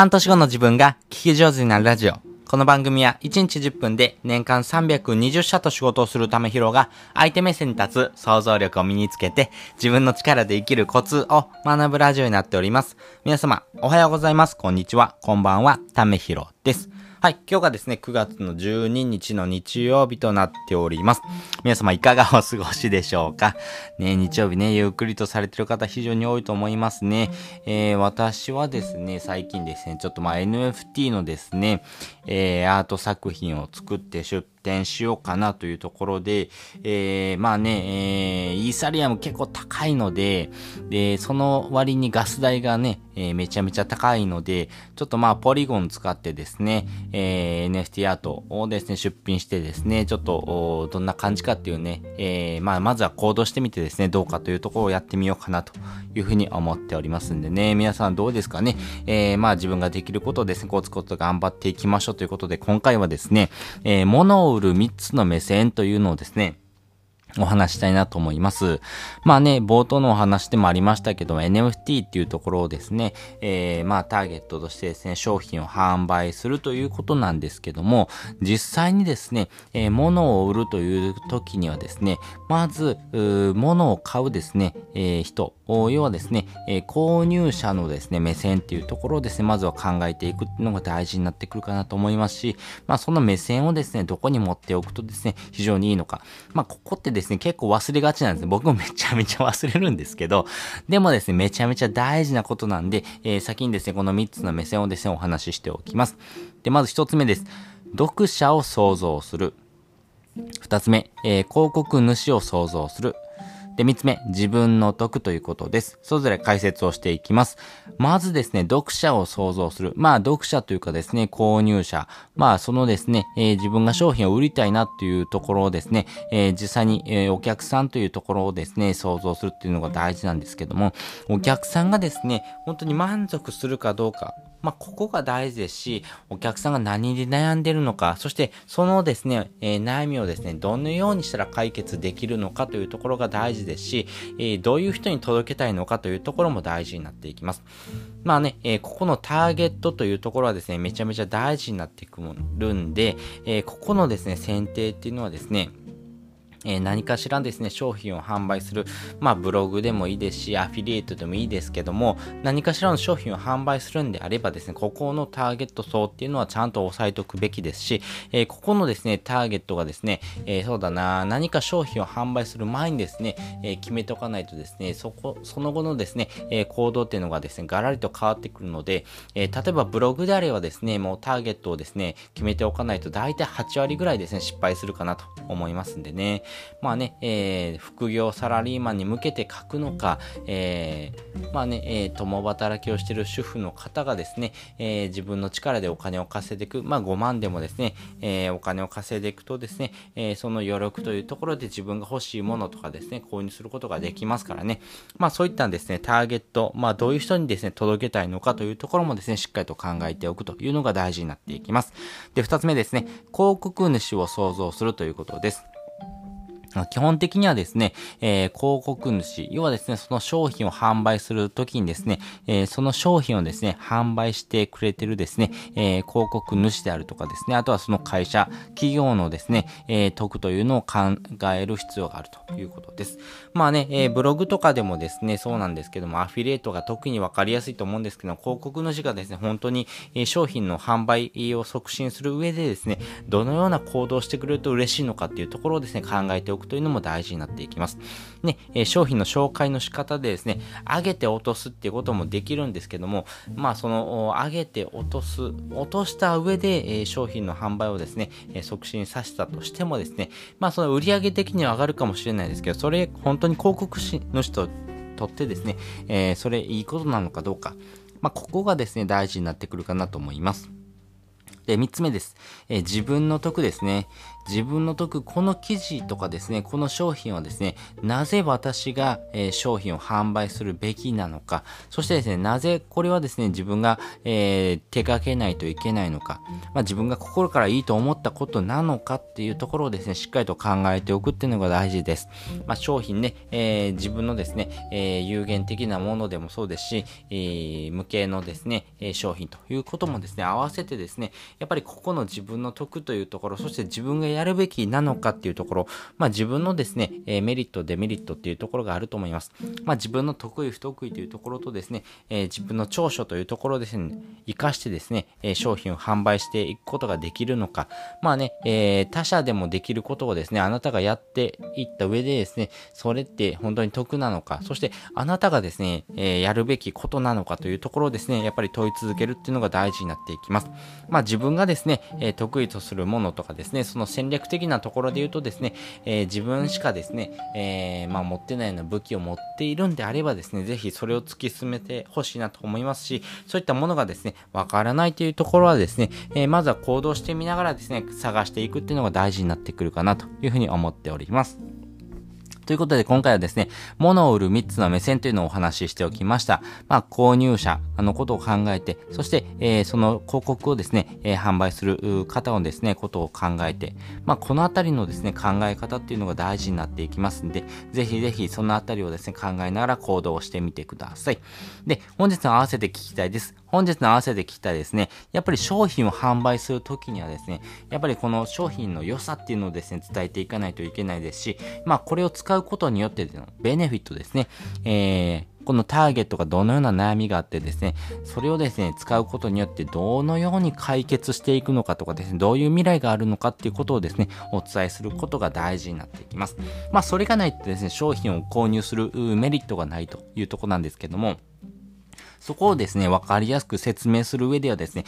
半年後の自分が聞き上手になるラジオ。この番組は1日10分で年間320社と仕事をするためひろが相手目線に立つ想像力を身につけて自分の力で生きるコツを学ぶラジオになっております。皆様、おはようございます。こんにちは。こんばんは。ためひろです。はい。今日がですね、9月の12日の日曜日となっております。皆様いかがお過ごしでしょうか？ね、日曜日ね、ゆっくりとされてる方非常に多いと思いますね。えー、私はですね、最近ですね、ちょっとまあ NFT のですね、えー、アート作品を作って出展しようかなというところで、えー、まあね、えー、イーサリアム結構高いので、で、その割にガス代がね、えー、めちゃめちゃ高いので、ちょっとまあポリゴン使ってですね、えー、NFT アートをですね、出品してですね、ちょっと、どんな感じかっていうね、えー、まあまずは行動してみてですね、どうかというところをやってみようかなというふうに思っておりますんでね、皆さんどうですかね、えー、まあ自分ができることをですね、コツコツ頑張っていきましょうということで、今回はですね、えー、物をを売る3つの目線というのをですね、お話したいなと思います。まあね、冒頭のお話でもありましたけども、NFT っていうところをですね、えー、まあターゲットとしてですね、商品を販売するということなんですけども、実際にですね、えー、物を売るという時にはですね、まず、物を買うですね、えー、人、要はですね、えー、購入者のですね、目線っていうところをですね、まずは考えていくっていうのが大事になってくるかなと思いますし、まあその目線をですね、どこに持っておくとですね、非常にいいのか。まあここってですね、結構忘れがちなんですね。僕もめちゃめちゃ忘れるんですけど、でもですね、めちゃめちゃ大事なことなんで、えー、先にですね、この3つの目線をですね、お話ししておきます。で、まず1つ目です。読者を想像する。2つ目、えー、広告主を想像する。で、三つ目、自分の得ということです。それぞれ解説をしていきます。まずですね、読者を想像する。まあ、読者というかですね、購入者。まあ、そのですね、えー、自分が商品を売りたいなっていうところをですね、えー、実際に、えー、お客さんというところをですね、想像するっていうのが大事なんですけども、お客さんがですね、本当に満足するかどうか、まあ、ここが大事ですし、お客さんが何で悩んでるのか、そしてそのですね、えー、悩みをですね、どのようにしたら解決できるのかというところが大事ですし、えー、どういう人に届けたいのかというところも大事になっていきます。まあね、えー、ここのターゲットというところはですね、めちゃめちゃ大事になってくるんで、えここのですね、選定っていうのはですね、えー、何かしらですね、商品を販売する、まあブログでもいいですし、アフィリエイトでもいいですけども、何かしらの商品を販売するんであればですね、ここのターゲット層っていうのはちゃんと押さえておくべきですし、えー、ここのですね、ターゲットがですね、えー、そうだな、何か商品を販売する前にですね、え決めておかないとですね、そこ、その後のですね、え行動っていうのがですね、ガラリと変わってくるので、え例えばブログであればですね、もうターゲットをですね、決めておかないと大体8割ぐらいですね、失敗するかなと思いますんでね。まあね、えー、副業サラリーマンに向けて書くのか、えー、まあね、えー、共働きをしている主婦の方がですね、えー、自分の力でお金を稼いでいく、まあ5万でもですね、えー、お金を稼いでいくとですね、えー、その余力というところで自分が欲しいものとかですね、購入することができますからね、まあそういったですね、ターゲット、まあどういう人にですね、届けたいのかというところもですね、しっかりと考えておくというのが大事になっていきます。で、二つ目ですね、広告主を想像するということです。基本的にはですね、えー、広告主、要はですね、その商品を販売するときにですね、えー、その商品をですね、販売してくれてるですね、えー、広告主であるとかですね、あとはその会社、企業のですね、え得というのを考える必要があるということです。まあね、えブログとかでもですね、そうなんですけども、アフィリエイトが特にわかりやすいと思うんですけど、広告主がですね、本当に、え商品の販売を促進する上でですね、どのような行動してくれると嬉しいのかっていうところをですね、考えておくくというのも大事になっていきます。ね、えー、商品の紹介の仕方でですね、上げて落とすっていうこともできるんですけども、まあその、上げて落とす、落とした上で、えー、商品の販売をですね、えー、促進させたとしてもですね、まあその売上的には上がるかもしれないですけど、それ本当に広告の人とってですね、えそれいいことなのかどうか、まあここがですね、大事になってくるかなと思います。で、3つ目です。えー、自分の得ですね。自分の得、この記事とかですね、この商品はですね、なぜ私が、え、商品を販売するべきなのか、そしてですね、なぜこれはですね、自分が、えー、手掛けないといけないのか、まあ、自分が心からいいと思ったことなのかっていうところをですね、しっかりと考えておくっていうのが大事です。まあ、商品ね、えー、自分のですね、え有限的なものでもそうですし、え無形のですね、え商品ということもですね、合わせてですね、やっぱりここの自分の得というところ、そして自分がややるべきなのかっていうところ、まあ、自分のですね、えメリット、デメリットっていうところがあると思います。まあ、自分の得意、不得意というところとですね、え自分の長所というところですね、活かしてですね、え商品を販売していくことができるのか、まあね、え他社でもできることをですね、あなたがやっていった上でですね、それって本当に得なのか、そしてあなたがですね、えやるべきことなのかというところをですね、やっぱり問い続けるっていうのが大事になっていきます。まあ、自分がですね、え得意とするものとかですね、その戦略的なところで言うとですね、え自分しかですね、えまあ、持ってないような武器を持っているんであればですね、ぜひそれを突き進めてほしいなと思いますし、そういったものがですね、わからないというところはですね、えまずは行動してみながらですね、探していくっていうのが大事になってくるかなというふうに思っております。ということで今回はですね、物を売る3つの目線というのをお話ししておきました。まあ、購入者のことを考えて、そして、えー、その広告をですね、えー、販売する方のですね、ことを考えて、まあ、このあたりのですね、考え方っていうのが大事になっていきますんで、ぜひぜひそのあたりをですね、考えながら行動してみてください。で、本日の合わせて聞きたいです。本日の合わせて聞きたいですね、やっぱり商品を販売するときにはですね、やっぱりこの商品の良さっていうのをですね、伝えていかないといけないですし、まあこれを使うことによってのベネフィットですね、えー、このターゲットがどのような悩みがあってですね、それをですね、使うことによってどのように解決していくのかとかですね、どういう未来があるのかっていうことをですね、お伝えすることが大事になっていきます。まあ、それがないとですね、商品を購入するメリットがないというとこなんですけども、そこをですね、わかりやすく説明する上ではですね、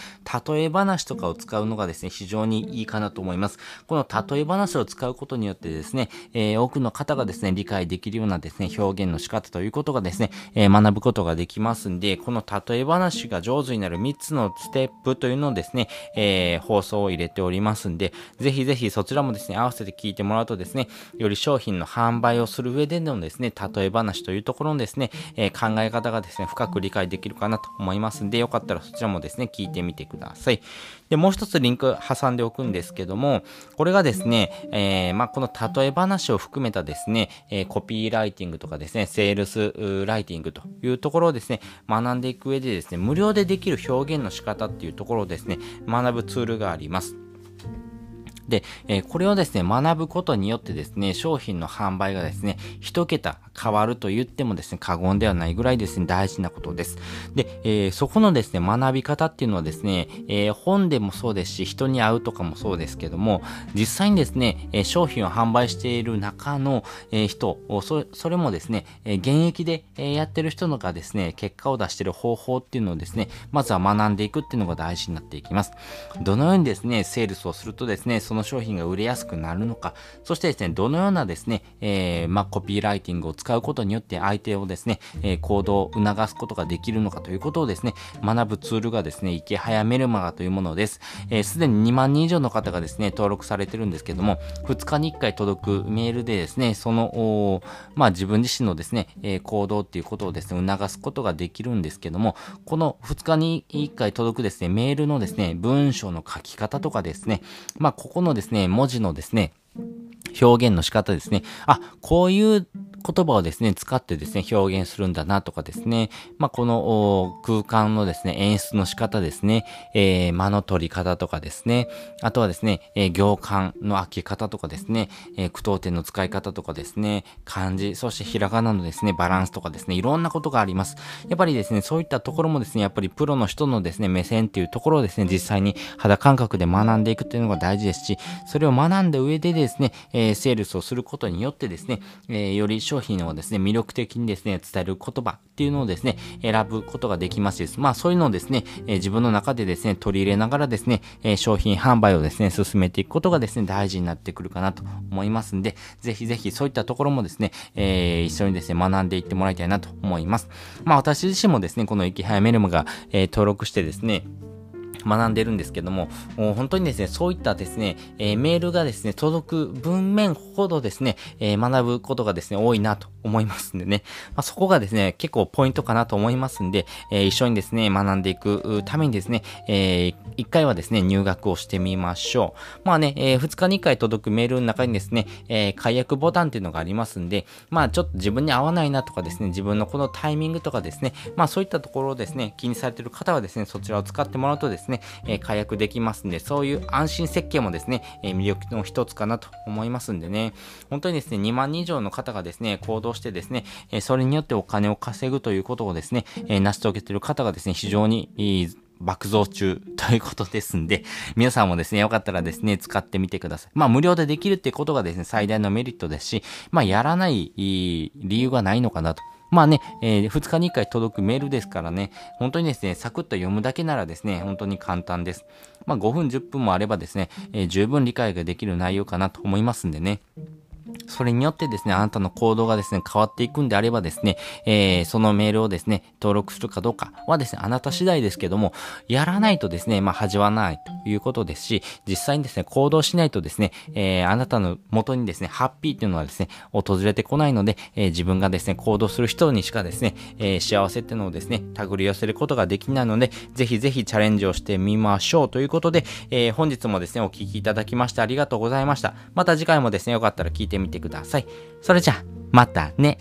例え話とかを使うのがですね、非常にいいかなと思います。この例え話を使うことによってですね、えー、多くの方がですね、理解できるようなですね、表現の仕方ということがですね、えー、学ぶことができますんで、この例え話が上手になる3つのステップというのをですね、えー、放送を入れておりますんで、ぜひぜひそちらもですね、合わせて聞いてもらうとですね、より商品の販売をする上でのですね、例え話というところのですね、え考え方がですね、深く理解できるるかなと思いますんで、よかったらそちらもですね、聞いてみてください。で、もう一つリンク挟んでおくんですけども、これがですね、えー、まあ、この例え話を含めたですね、えー、コピーライティングとかですね、セールスライティングというところをですね、学んでいく上でですね、無料でできる表現の仕方っていうところをですね、学ぶツールがあります。で、えー、これをですね、学ぶことによってですね、商品の販売がですね、一桁変わると言ってもですね、過言ではないぐらいですね、大事なことです。で、えー、そこのですね、学び方っていうのはですね、えー、本でもそうですし、人に会うとかもそうですけども、実際にですね、え商品を販売している中の、え人そ、それもですね、え現役で、えやってる人のがですね、結果を出している方法っていうのをですね、まずは学んでいくっていうのが大事になっていきます。どのようにですね、セールスをするとですね、その商品が売れやすくなるのか、そしてですね、どのようなですね、えー、まあ、コピーライティングを使うことによって相手をですね、えー、行動を促すことができるのかということをですね、学ぶツールがですね、池早メルマガというものです。えー、すでに2万人以上の方がですね、登録されてるんですけども、2日に1回届くメールでですね、その、まあ、自分自身のですね、え、行動っていうことをですね、促すことができるんですけども、この2日に1回届くですね、メールのですね、文章の書き方とかですね、まあ、ここのですね、文字のですね、表現の仕方ですね。あ、こういう言葉をですね、使ってですね、表現するんだなとかですね、まあ、この空間のですね、演出の仕方ですね、えー、間の取り方とかですね、あとはですね、えー、行間の開け方とかですね、えー、句読点の使い方とかですね、漢字、そしてひらがなのですね、バランスとかですね、いろんなことがあります。やっぱりですね、そういったところもですね、やっぱりプロの人のですね、目線っていうところをですね、実際に肌感覚で学んでいくっていうのが大事ですし、それを学んだ上でですね、えー、セールスをすることによってですね、えー、より商品をですね、魅力的にですね、伝える言葉っていうのをですね、選ぶことができますです。まあそういうのをですね、え、自分の中でですね、取り入れながらですね、え、商品販売をですね、進めていくことがですね、大事になってくるかなと思いますんで、ぜひぜひそういったところもですね、えー、一緒にですね、学んでいってもらいたいなと思います。まあ私自身もですね、この生き早メルムが、えー、登録してですね、学んでるんですけども、本当にですね、そういったですね、えー、メールがですね、届く文面ほどですね、えー、学ぶことがですね、多いなと思いますんでね、まあ、そこがですね、結構ポイントかなと思いますんで、えー、一緒にですね、学んでいくためにですね、え一回はですね、入学をしてみましょう。まあね、え二日に一回届くメールの中にですね、え解約ボタンっていうのがありますんで、まあちょっと自分に合わないなとかですね、自分のこのタイミングとかですね、まあそういったところをですね、気にされている方はですね、そちらを使ってもらうとですね、ねえ解約できますんで、そういう安心設計もですね、え魅力の一つかなと思いますんでね、本当にですね、2万人以上の方がですね、行動してですね、えそれによってお金を稼ぐということをですね、え成し遂げている方がですね、非常にいい爆増中ということですんで、皆さんもですね、よかったらですね、使ってみてください。まあ、無料でできるってことがですね、最大のメリットですし、まあ、やらない理由がないのかなと。まあね、えー、2日に1回届くメールですからね、本当にですね、サクッと読むだけならですね、本当に簡単です。まあ5分10分もあればですね、えー、十分理解ができる内容かなと思いますんでね。それによってですね、あなたの行動がですね、変わっていくんであればですね、えー、そのメールをですね、登録するかどうかはですね、あなた次第ですけども、やらないとですね、まあ、始まないということですし、実際にですね、行動しないとですね、えー、あなたの元にですね、ハッピーっていうのはですね、訪れてこないので、えー、自分がですね、行動する人にしかですね、えー、幸せっていうのをですね、手繰り寄せることができないので、ぜひぜひチャレンジをしてみましょうということで、えー、本日もですね、お聴きいただきましてありがとうございました。また次回もですね、よかったら聞いてみてください。それじゃあ、またね。